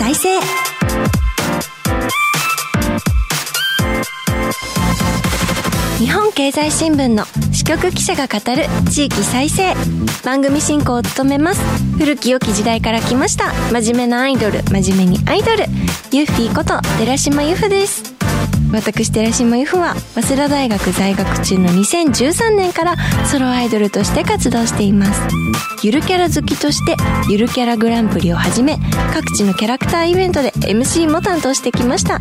再生。日本経済新聞の支局記者が語る地域再生。番組進行を務めます。古き良き時代から来ました。真面目なアイドル。真面目にアイドル。ユッフィーこと寺島由布です。私寺島由布は早稲田大学在学中の2013年からソロアイドルとして活動しています。ゆるキャラ好きとしてゆるキャラグランプリをはじめ各地のキャラクターイベントで MC も担当してきました。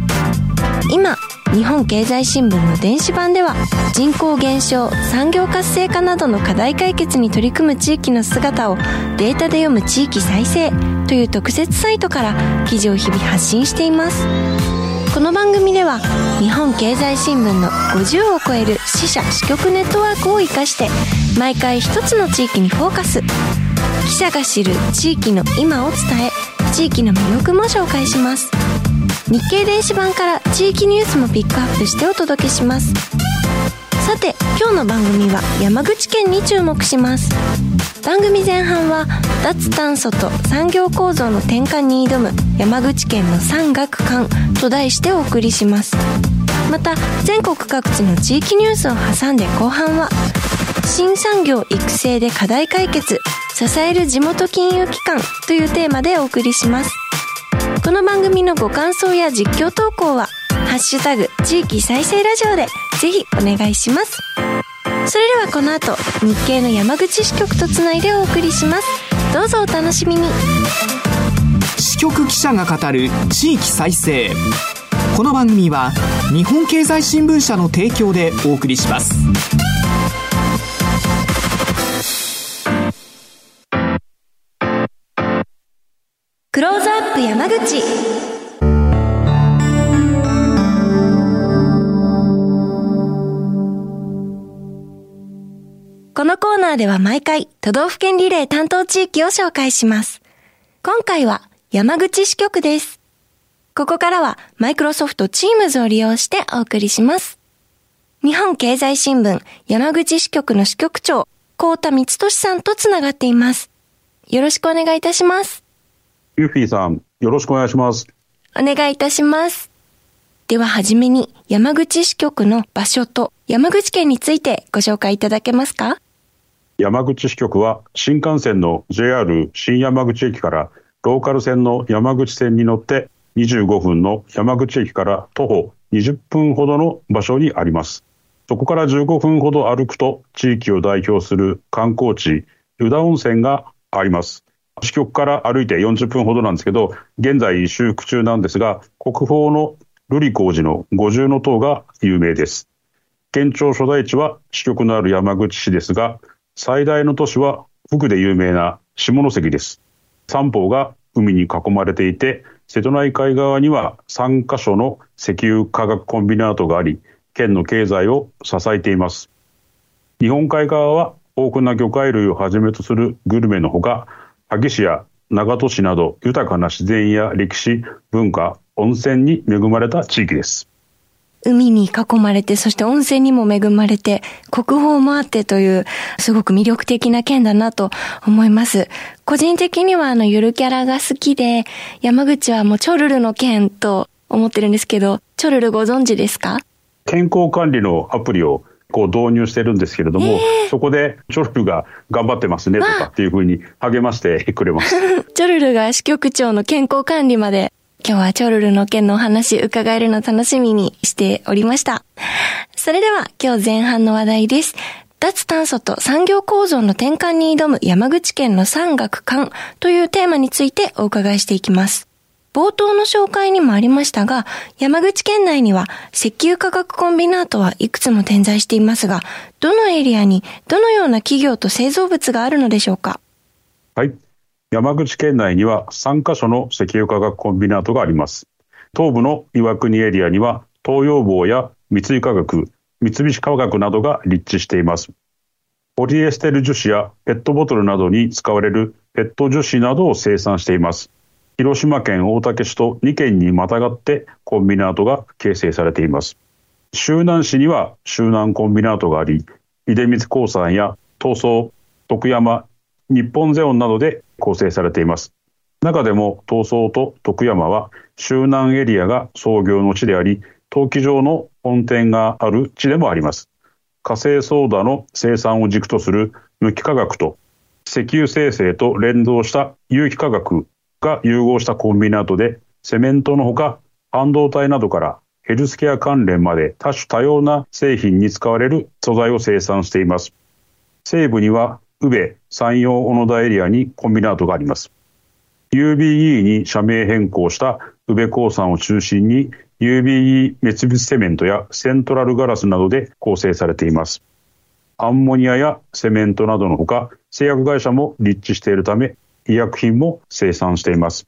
今日本経済新聞の電子版では人口減少産業活性化などの課題解決に取り組む地域の姿をデータで読む地域再生という特設サイトから記事を日々発信しています。この番組では日本経済新聞の50を超える支社支局ネットワークを生かして毎回一つの地域にフォーカス。記者が知る地域の今を伝え地域の魅力も紹介します。日経電子版から地域ニュースもピックアップしてお届けします。さて今日の番組は山口県に注目します。番組前半は脱炭素と産業構造の転換に挑む山口県の産学官と題してお送りします。また全国各地の地域ニュースを挟んで後半は新産業育成で課題解決支える地元金融機関というテーマでお送りします。この番組のご感想や実況投稿はハッシュタグ地域再生ラジオでぜひお願いします。それではこの後日経の山口支局とつないでお送りします。どうぞお楽しみに。支局記者が語る地域再生。この番組は日本経済新聞社の提供でお送りします。クローズアップ山口。このコーナーでは毎回都道府県リレー担当地域を紹介します。今回は山口支局です。ここからはマイクロソフト Teams を利用してお送りします。日本経済新聞山口支局の支局長、高田光俊さんとつながっています。よろしくお願いいたします。ユーフィーさん、よろしくお願いします。お願いいたします。でははじめに山口支局の場所と山口県についてご紹介いただけますか？山口支局は新幹線の JR 新山口駅からローカル線の山口線に乗って25分の山口駅から徒歩20分ほどの場所にあります。そこから15分ほど歩くと地域を代表する観光地、湯田温泉があります。支局から歩いて40分ほどなんですけど、現在修復中なんですが、国宝の瑠璃光寺の五重塔が有名です。県庁所在地は支局のある山口市ですが、最大の都市は福で有名な下関です。三方が海に囲まれていて、瀬戸内海側には3カ所の石油化学コンビナートがあり、県の経済を支えています。日本海側は豊富な魚介類をはじめとするグルメのほか、萩市や長門市など豊かな自然や歴史、文化、温泉に恵まれた地域です。海に囲まれて、そして温泉にも恵まれて、国宝もあってという、すごく魅力的な県だなと思います。個人的にはあの、ゆるキャラが好きで、山口はもうチョルルの県と思ってるんですけど、チョルルご存知ですか？健康管理のアプリをこう導入してるんですけれども、えーそこでチョルルが頑張ってますねとかっていうふうに励ましてくれます。チョルルが支局長の健康管理まで、今日はチョルルの件のお話伺えるの楽しみにしておりました。それでは今日前半の話題です。脱炭素と産業構造の転換に挑む山口県の産学官というテーマについてお伺いしていきます。冒頭の紹介にもありましたが、山口県内には石油化学コンビナートはいくつも点在していますが、どのエリアにどのような企業と製造物があるのでしょうか？はい。山口県内には3カ所の石油化学コンビナートがあります。東部の岩国エリアには東洋棒や三井化学、三菱化学などが立地しています。ポリエステル樹脂やペットボトルなどに使われるペット樹脂などを生産しています。広島県大竹市と2県にまたがってコンビナートが形成されています。周南市には周南コンビナートがあり、出光興産や東総、徳山、日本ゼオンなどで構成されています。中でも東総と徳山は周南エリアが創業の地であり、陶器場の本店がある地でもあります。火星ソーダの生産を軸とする無機化学と石油生成と連動した有機化学が融合したコンビナートで、セメントのほか半導体などからヘルスケア関連まで多種多様な製品に使われる素材を生産しています。西部には宇部、山陽小野田エリアにコンビナートがあります。UBE に社名変更した宇部鉱産を中心に UBE 滅物セメントやセントラルガラスなどで構成されています。アンモニアやセメントなどのほか、製薬会社も立地しているため、医薬品も生産しています。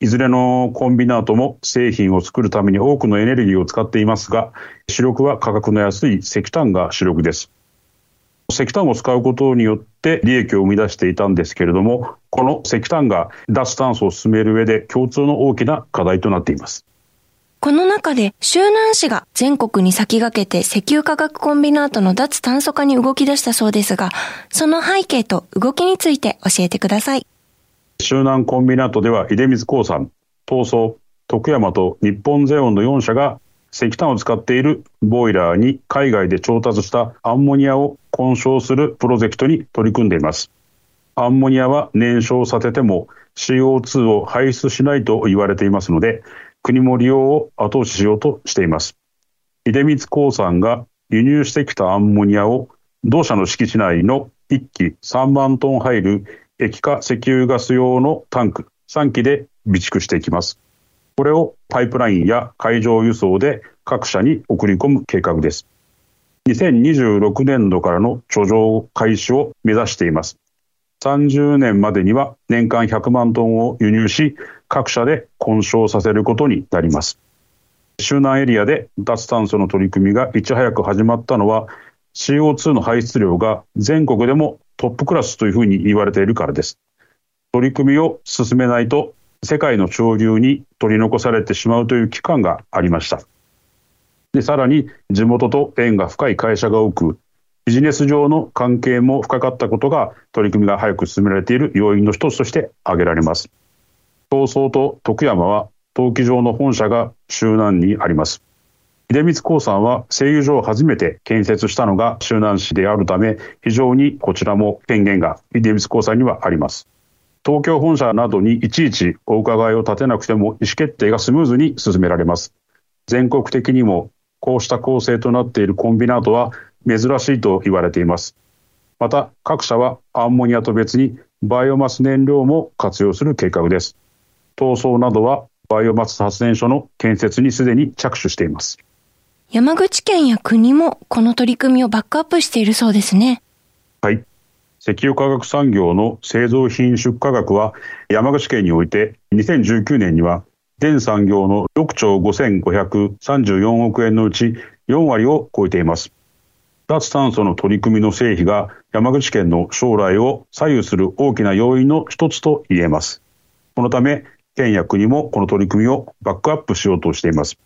いずれのコンビナートも製品を作るために多くのエネルギーを使っていますが、主力は価格の安い石炭が主力です。石炭を使うことによって利益を生み出していたんですけれども、この石炭が脱炭素を進める上で共通の大きな課題となっています。この中で周南市が全国に先駆けて石油化学コンビナートの脱炭素化に動き出したそうですが、その背景と動きについて教えてください。周南コンビナートでは出水鉱産、東総、徳山と日本ゼオンの4社が石炭を使っているボイラーに海外で調達したアンモニアを混焼するプロジェクトに取り組んでいます。アンモニアは燃焼させても CO2 を排出しないと言われていますので、国も利用を後押ししようとしています。出光興産が輸入してきたアンモニアを同社の敷地内の1機3万トン入る液化石油ガス用のタンク3機で備蓄していきます。これをパイプラインや海上輸送で各社に送り込む計画です。2026年度からの貯蔵開始を目指しています。30年までには年間100万トンを輸入し、各社で混焼させることになります。周南エリアで脱炭素の取り組みがいち早く始まったのは CO2 の排出量が全国でもトップクラスというふうに言われているからです。取り組みを進めないと世界の潮流に取り残されてしまうという期間がありました。で、さらに地元と縁が深い会社が多く、ビジネス上の関係も深かったことが取り組みが早く進められている要因の一つとして挙げられます。東総と徳山は陶器場の本社が周南にあります。出光興産は製油所を初めて建設したのが周南市であるため、非常にこちらも権限が出光興産にはあります。東京本社などにいちいちお伺いを立てなくても意思決定がスムーズに進められます。全国的にもこうした構成となっているコンビナートは珍しいと言われています。また各社はアンモニアと別にバイオマス燃料も活用する計画です。闘争などはバイオマス発電所の建設にすでに着手しています。山口県や国もこの取り組みをバックアップしているそうですね。石油化学産業の製造品出荷額は山口県において2019年には全産業の6兆5534億円のうち4割を超えています。脱炭素の取り組みの成否が山口県の将来を左右する大きな要因の一つと言えます。このため県や国もこの取り組みをバックアップしようとしています。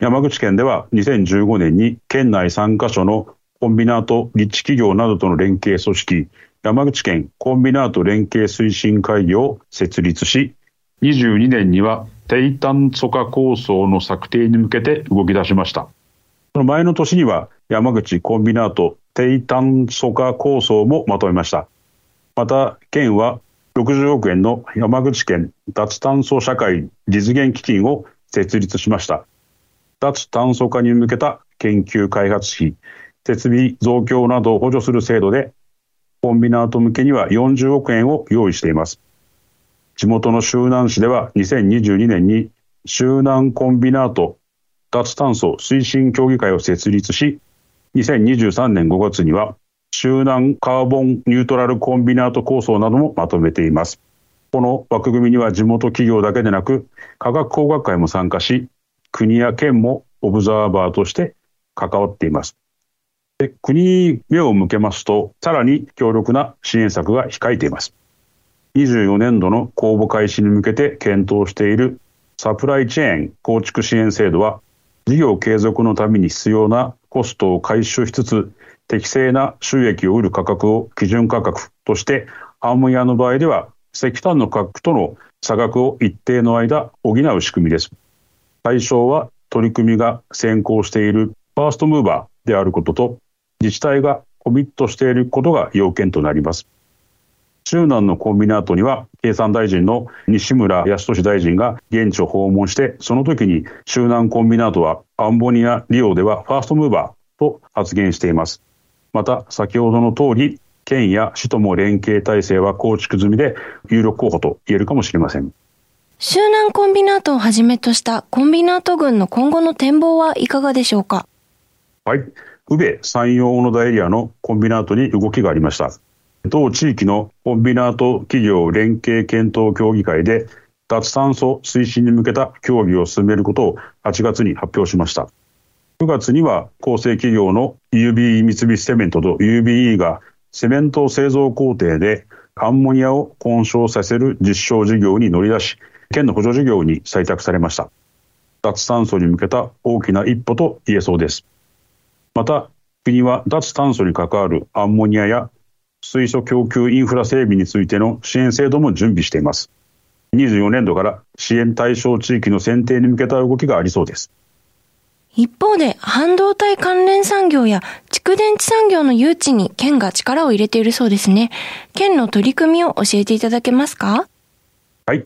山口県では2015年に県内3カ所のコンビナート立地企業などとの連携組織、山口県コンビナート連携推進会議を設立し、22年には低炭素化構想の策定に向けて動き出しました。その前の年には山口コンビナート低炭素化構想もまとめました。また、県は60億円の山口県脱炭素社会実現基金を設立しました。脱炭素化に向けた研究開発費、設備増強などを補助する制度で、コンビナート向けには40億円を用意しています。地元の周南市では2022年に周南コンビナート脱炭素推進協議会を設立し、2023年5月には集団カーボンニュートラルコンビナート構想などもまとめています。この枠組みには地元企業だけでなく、科学工学会も参加し、国や県もオブザーバーとして関わっています。国に目を向けますと、さらに強力な支援策が控えています。24年度の公募開始に向けて検討しているサプライチェーン構築支援制度は、事業継続のために必要なコストを回収しつつ、適正な収益を売る価格を基準価格として、アンモニアの場合では石炭の価格との差額を一定の間補う仕組みです。対象は取り組みが先行しているファーストムーバーであることと自治体がコミットしていることが要件となります。周南のコンビナートには経産大臣の西村康稔大臣が現地を訪問してその時に周南コンビナートはアンボニア利用ではファーストムーバーと発言していますまた先ほどの通り県や市とも連携体制は構築済みで有力候補と言えるかもしれません周南コンビナートをはじめとしたコンビナート群の今後の展望はいかがでしょうか？はい。宇部山陽小野田エリアのコンビナートに動きがありました。同地域のコンビナート企業連携検討協議会で脱炭素推進に向けた協議を進めることを8月に発表しました。9月には構成企業の UBE 三菱セメントと UBE がセメント製造工程でアンモニアを混焼させる実証事業に乗り出し、県の補助事業に採択されました。脱炭素に向けた大きな一歩と言えそうです。また、国は脱炭素に関わるアンモニアや水素供給インフラ整備についての支援制度も準備しています。24年度から支援対象地域の選定に向けた動きがありそうです。一方で、半導体関連産業や蓄電池産業の誘致に県が力を入れているそうですね。県の取り組みを教えていただけますか？はい。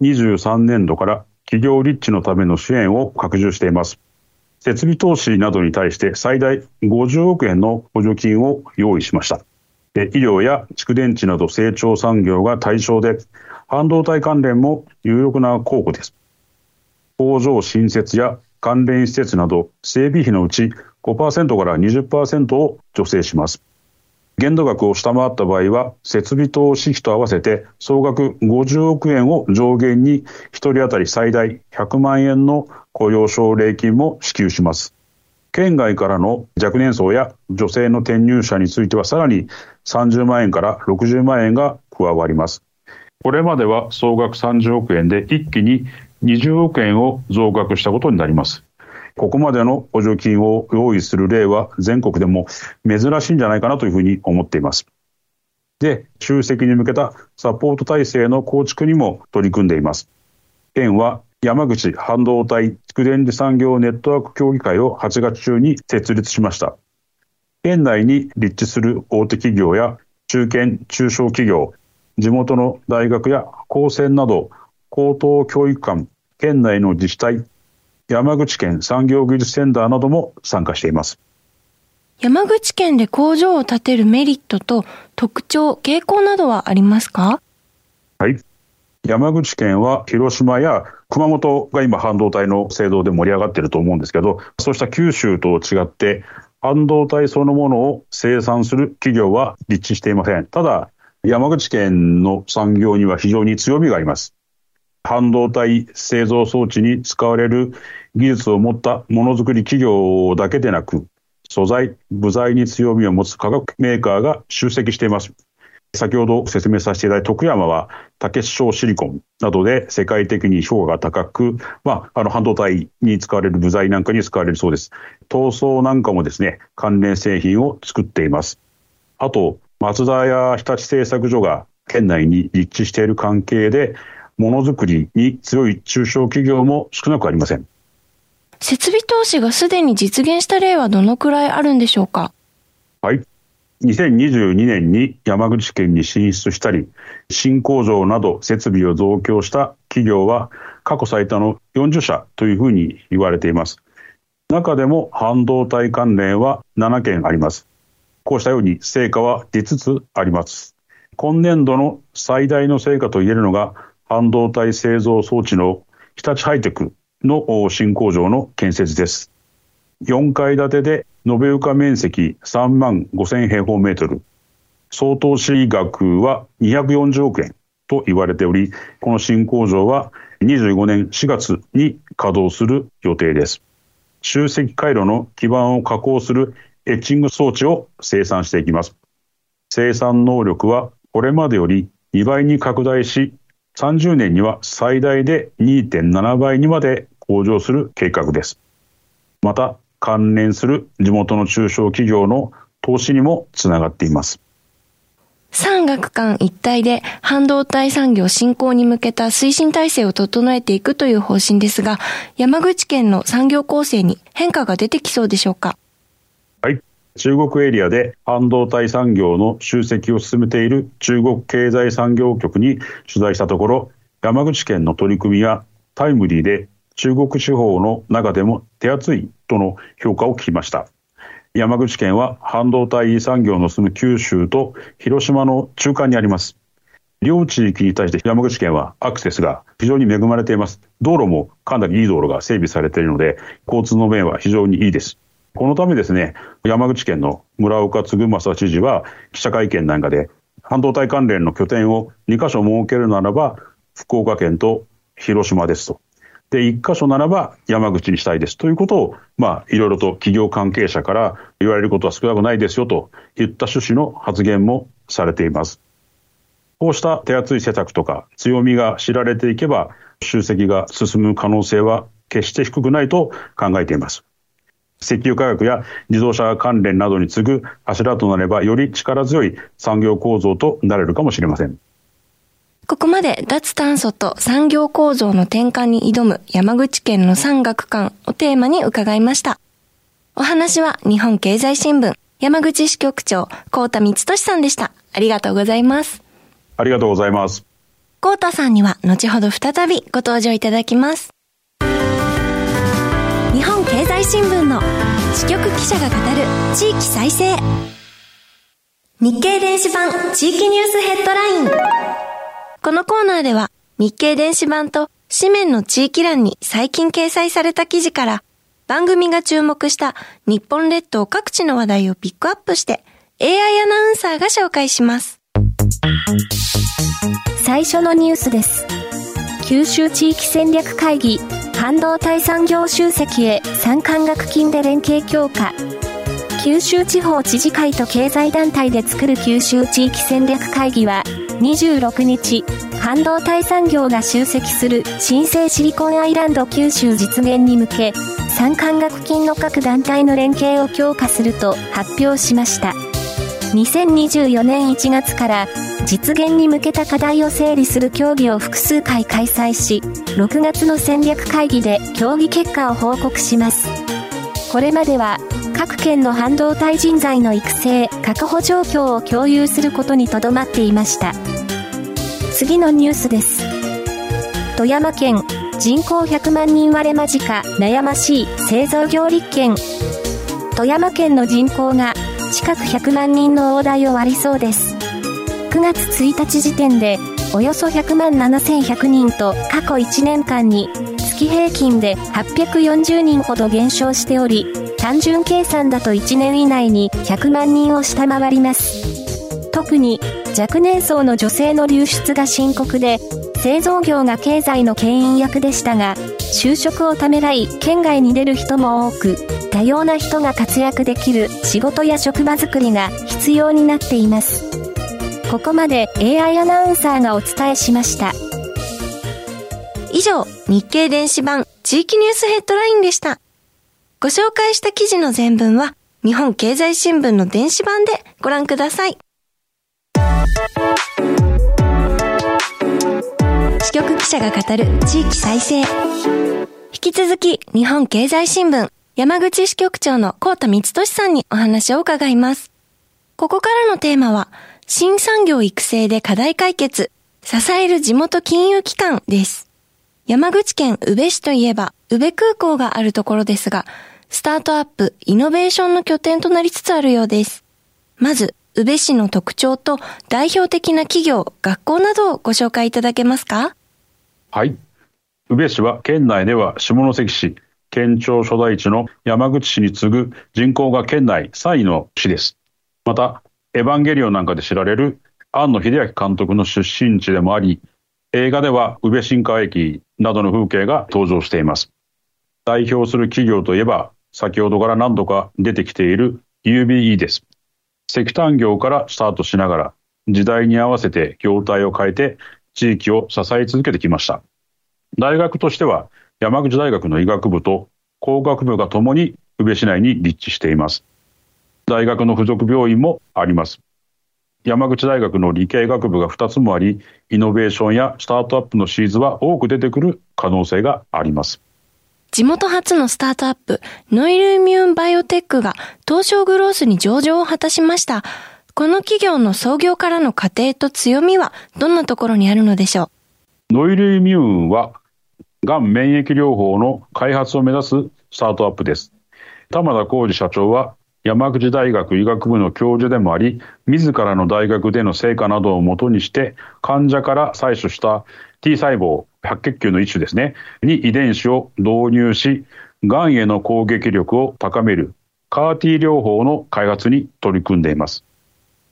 23年度から企業立地のための支援を拡充しています。設備投資などに対して最大50億円の補助金を用意しました。医療や蓄電池など成長産業が対象で、半導体関連も有力な候補です。工場新設や関連施設など整備費のうち5%から20%を助成します。限度額を下回った場合は、設備投資費と合わせて総額50億円を上限に1人当たり最大100万円の雇用奨励金も支給します。県外からの若年層や女性の転入者についてはさらに30万円から60万円が加わります。これまでは総額30億円で一気に20億円を増額したことになります。ここまでの補助金を用意する例は全国でも珍しいんじゃないかなというふうに思っています。で、集積に向けたサポート体制の構築にも取り組んでいます。県は山口半導体蓄電池産業ネットワーク協議会を8月中に設立しました。県内に立地する大手企業や中堅・中小企業、地元の大学や高専など高等教育館、県内の自治体、山口県産業技術センターなども参加しています。山口県で工場を建てるメリットと特徴、傾向などはありますか？はい。山口県は広島や熊本が今半導体の製造で盛り上がっていると思うんですけど、そうした九州と違って、半導体そのものを生産する企業は立地していません。ただ、山口県の産業には非常に強みがあります。半導体製造装置に使われる技術を持ったものづくり企業だけでなく、素材、部材に強みを持つ化学メーカーが集積しています。先ほど説明させていただいた徳山は、竹小シリコンなどで世界的に評価が高く、まあ、あの半導体に使われる部材なんかに使われるそうです。塗装なんかもですね、関連製品を作っています。あと、松田や日立製作所が県内に立地している関係で、ものづくりに強い中小企業も少なくありません。設備投資がすでに実現した例はどのくらいあるんでしょうか？はい。2022年に山口県に進出したり、新工場など設備を増強した企業は過去最多の40社というふうに言われています。中でも半導体関連は7件あります。こうしたように成果は出つつあります。今年度の最大の成果と言えるのが半導体製造装置の日立ハイテクの新工場の建設です。4階建てで延べ床面積3万5000平方メートル、総投資額は240億円と言われており、この新工場は25年4月に稼働する予定です。集積回路の基板を加工するエッチング装置を生産していきます。生産能力はこれまでより2倍に拡大し、30年には最大で2.7倍にまで向上する計画です。また、関連する地元の中小企業の投資にもつながっています。産学官一体で半導体産業振興に向けた推進体制を整えていくという方針ですが、山口県の産業構成に変化が出てきそうでしょうか？はい。中国エリアで半導体産業の集積を進めている中国経済産業局に取材したところ、山口県の取り組みやタイムリーで中国地方の中でも手厚いとの評価を聞きました。山口県は半導体産業の住む九州と広島の中間にあります。両地域に対して山口県はアクセスが非常に恵まれています。道路もかなりいい道路が整備されているので、交通の便は非常にいいです。このためですね、山口県の村岡嗣正知事は記者会見なんかで、半導体関連の拠点を2カ所設けるならば、福岡県と広島ですと。で、一箇所ならば山口にしたいですということを、まあ、いろいろと企業関係者から言われることは少なくないですよといった趣旨の発言もされています。こうした手厚い施策とか強みが知られていけば、集積が進む可能性は決して低くないと考えています。石油化学や自動車関連などに次ぐ柱となればより力強い産業構造となれるかもしれません。ここまで脱炭素と産業構造の転換に挑む山口県の産学館をテーマに伺いました。お話は日本経済新聞山口支局長、高田光俊さんでした。ありがとうございます。ありがとうございます。高田さんには後ほど再びご登場いただきます。日本経済新聞の支局記者が語る地域再生。日経電子版地域ニュースヘッドライン。このコーナーでは日経電子版と紙面の地域欄に最近掲載された記事から番組が注目した日本列島各地の話題をピックアップして AI アナウンサーが紹介します。最初のニュースです。九州地域戦略会議半導体産業集積へ参観学金で連携強化九州地方知事会と経済団体で作る九州地域戦略会議は26日、半導体産業が集積する新生シリコンアイランド九州実現に向け、参観学金の各団体の連携を強化すると発表しました。2024年1月から実現に向けた課題を整理する協議を複数回開催し、6月の戦略会議で協議結果を報告します。これまでは各県の半導体人材の育成、確保状況を共有することにとどまっていました。次のニュースです。富山県、人口100万人割れ間近、悩ましい製造業立県。富山県の人口が近く100万人の大台を割りそうです。9月1日時点で、およそ100万7100人と過去1年間に月平均で840人ほど減少しており、単純計算だと1年以内に100万人を下回ります。特に若年層の女性の流出が深刻で、製造業が経済の牽引役でしたが、就職をためらい県外に出る人も多く、多様な人が活躍できる仕事や職場づくりが必要になっています。ここまで AI アナウンサーがお伝えしました。以上、日経電子版地域ニュースヘッドラインでした。ご紹介した記事の全文は、日本経済新聞の電子版でご覧ください。支局記者が語る地域再生。引き続き、日本経済新聞山口支局長の高田光俊さんにお話を伺います。ここからのテーマは、新産業育成で課題解決、支える地元金融機関です。山口県宇部市といえば、宇部空港があるところですが、スタートアップ、イノベーションの拠点となりつつあるようです。まず、宇部市の特徴と代表的な企業、学校などをご紹介いただけますか？はい。宇部市は県内では下関市、県庁所在地の山口市に次ぐ人口が県内3位の市です。また、エヴァンゲリオンなんかで知られる庵野秀明監督の出身地でもあり、映画では宇部新川駅などの風景が登場しています。代表する企業といえば、先ほどから何度か出てきている UBE です。石炭業からスタートしながら、時代に合わせて業態を変えて地域を支え続けてきました。大学としては山口大学の医学部と工学部がともに宇部市内に立地しています。大学の附属病院もあります。山口大学の理系学部が2つもあり、イノベーションやスタートアップのシーズは多く出てくる可能性があります。地元初のスタートアップ、ノイルイミューンバイオテックが東証グロースに上場を果たしました。この企業の創業からの過程と強みはどんなところにあるのでしょう？ノイルイミューンは、がん免疫療法の開発を目指すスタートアップです。玉田浩二社長は山口大学医学部の教授でもあり、自らの大学での成果などをもとにして、患者から採取した T 細胞、白血球の一種ですね、に遺伝子を導入し、がんへの攻撃力を高める CAR-T 療法の開発に取り組んでいます。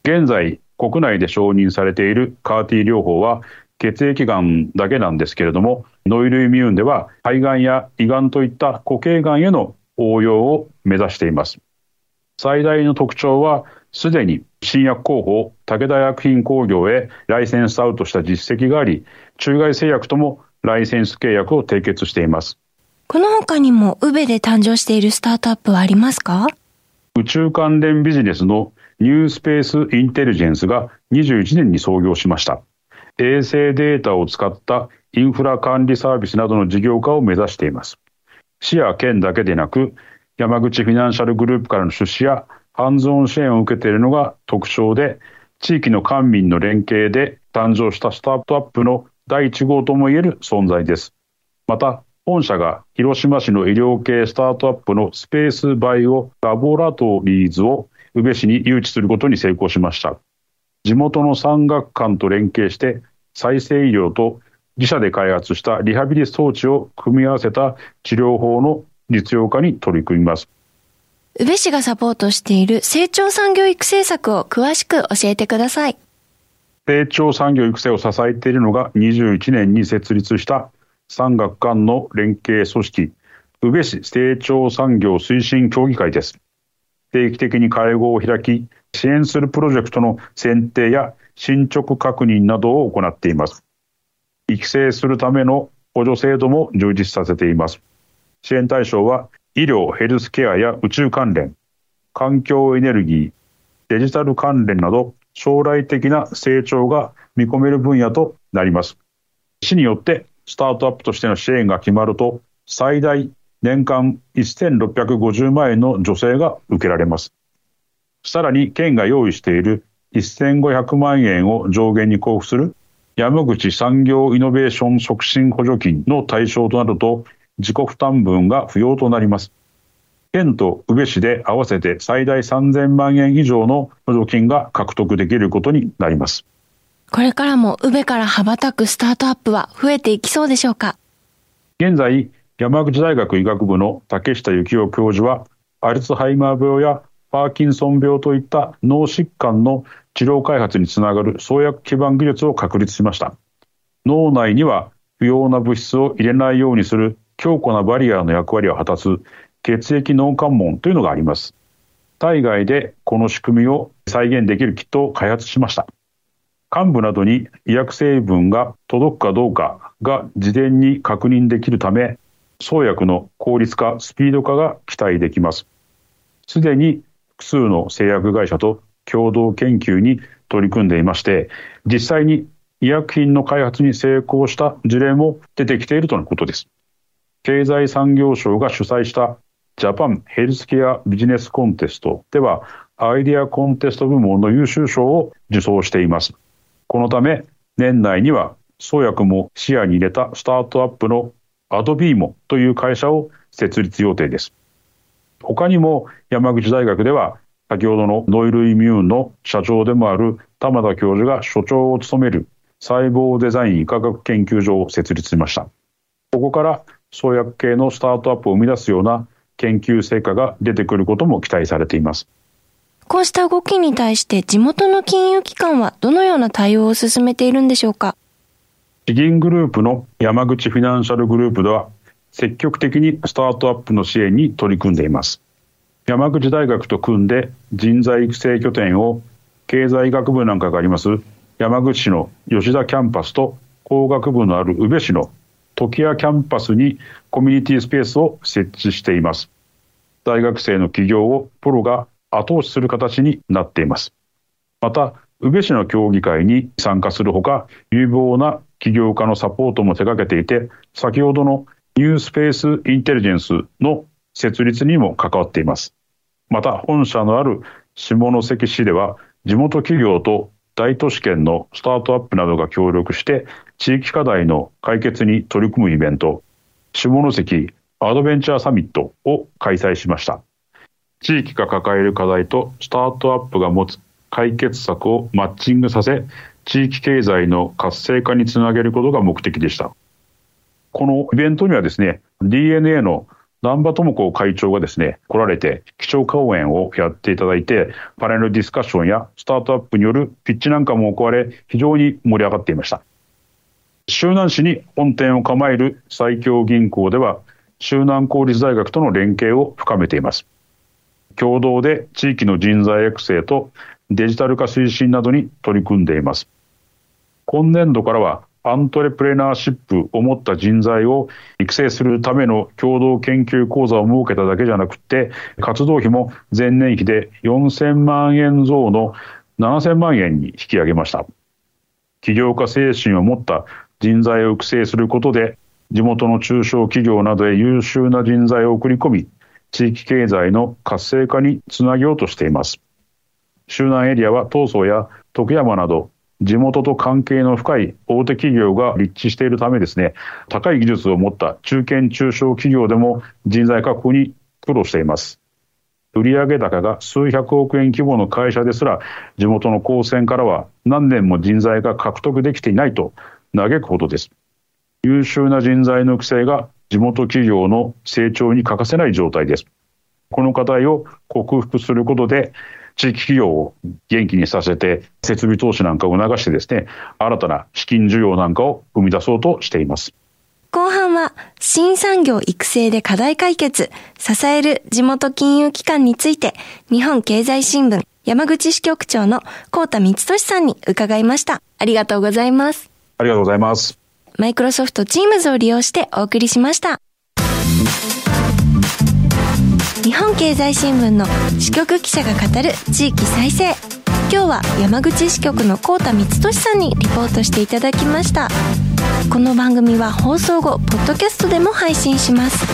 現在、国内で承認されている CAR-T 療法は、血液がんだけなんですけれども、ノイルイミューンでは肺がんや胃がんといった固形がんへの応用を目指しています。最大の特徴は、すでに新薬候補、武田薬品工業へライセンスアウトした実績があり、中外製薬ともライセンス契約を締結しています。この他にも、ウベで誕生しているスタートアップはありますか？宇宙関連ビジネスのニュースペースインテリジェンスが21年に創業しました。衛星データを使ったインフラ管理サービスなどの事業化を目指しています。市や県だけでなく、山口フィナンシャルグループからの出資やハンズオン支援を受けているのが特徴で、地域の官民の連携で誕生したスタートアップの第1号ともいえる存在です。また、本社が広島市の医療系スタートアップのスペースバイオラボラトリーズを宇部市に誘致することに成功しました。地元の産学官と連携して再生医療と自社で開発したリハビリ装置を組み合わせた治療法の実用化に取り組みます。宇部市がサポートしている成長産業育成策を詳しく教えてください。成長産業育成を支えているのが21年に設立した産学官の連携組織、宇部市成長産業推進協議会です。定期的に会合を開き、支援するプロジェクトの選定や進捗確認などを行っています。育成するための補助制度も充実させています。支援対象は医療・ヘルスケアや宇宙関連、環境エネルギー、デジタル関連など将来的な成長が見込める分野となります。市によってスタートアップとしての支援が決まると、最大年間1650万円の助成が受けられます。さらに県が用意している1500万円を上限に交付する山口産業イノベーション促進補助金の対象となると自己負担分が不要となります。県と宇部市で合わせて最大3000万円以上の補助金が獲得できることになります。これからも宇部から羽ばたくスタートアップは増えていきそうでしょうか？現在、山口大学医学部の竹下幸夫教授は、アルツハイマー病やパーキンソン病といった脳疾患の治療開発につながる創薬基盤技術を確立しました。脳内には不要な物質を入れないようにする強固なバリアの役割を果たす血液脳関門というのがあります。体外でこの仕組みを再現できるキットを開発しました。幹部などに医薬成分が届くかどうかが事前に確認できるため、創薬の効率化、スピード化が期待できます。すでに複数の製薬会社と共同研究に取り組んでいまして、実際に医薬品の開発に成功した事例も出てきているとのことです。経済産業省が主催したジャパンヘルスケアビジネスコンテストでは、アイデアコンテスト部門の優秀賞を受賞しています。このため、年内には創薬も視野に入れたスタートアップのアドビーモという会社を設立予定です。他にも山口大学では先ほどのノイルイミューンの社長でもある玉田教授が所長を務める細胞デザイン医科学研究所を設立しました。ここから創薬系のスタートアップを生み出すような研究成果が出てくることも期待されています。こうした動きに対して地元の金融機関はどのような対応を進めているんでしょうか？地銀グループの山口フィナンシャルグループでは積極的にスタートアップの支援に取り組んでいます。山口大学と組んで人材育成拠点を経済学部なんかがあります山口市の吉田キャンパスと工学部のある宇部市の常盤キャンパスにコミュニティスペースを設置しています。大学生の起業をプロが後押しする形になっています。また、宇部市の協議会に参加するほか、有望な起業家のサポートも手掛けていて、先ほどのニュースペースインテリジェンスの設立にも関わっています。また、本社のある下関市では、地元企業と大都市圏のスタートアップなどが協力して、地域課題の解決に取り組むイベント、下関アドベンチャーサミットを開催しました。地域が抱える課題とスタートアップが持つ解決策をマッチングさせ、地域経済の活性化につなげることが目的でした。このイベントにはですね、DNA の南波智子会長がですね、来られて、基調講演をやっていただいて、パネルディスカッションやスタートアップによるピッチなんかも行われ、非常に盛り上がっていました。周南市に本店を構える最強銀行では、周南公立大学との連携を深めています。共同で地域の人材育成とデジタル化推進などに取り組んでいます。今年度からはアントレプレナーシップを持った人材を育成するための共同研究講座を設けただけじゃなくて、活動費も前年比で4000万円増の7000万円に引き上げました。起業家精神を持った人材を育成することで、地元の中小企業などへ優秀な人材を送り込み、地域経済の活性化につなげようとしています。周南エリアは東総や徳山など地元と関係の深い大手企業が立地しているためですね、高い技術を持った中堅中小企業でも人材確保に苦労しています。売上高が数百億円規模の会社ですら、地元の高専からは何年も人材が獲得できていないと嘆くほどです。優秀な人材の育成が地元企業の成長に欠かせない状態です。この課題を克服することで、地域企業を元気にさせて、設備投資なんかを促してですね、新たな資金需要なんかを生み出そうとしています。後半は、新産業育成で課題解決、支える地元金融機関について、日本経済新聞山口支局長の高田光俊さんに伺いました。ありがとうございます。ありがとうございます。マイクロソフト Teams を利用してお送りしました。日本経済新聞の支局記者が語る地域再生今日は山口支局の高田光俊さんにリポートしていただきましたこの番組は放送後ポッドキャストでも配信します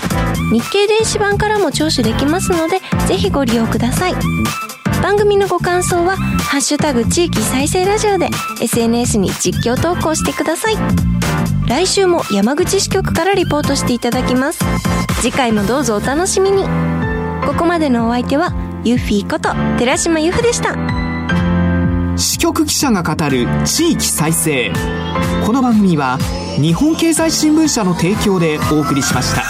日経電子版からも聴取できますのでぜひご利用ください番組のご感想は「ハッシュタグ地域再生ラジオ」で SNS に実況投稿してください。来週も山口支局からリポートしていただきます。次回もどうぞお楽しみに。ここまでのお相手はユフィーこと寺島由布でした。支局記者が語る地域再生。この番組は日本経済新聞社の提供でお送りしました。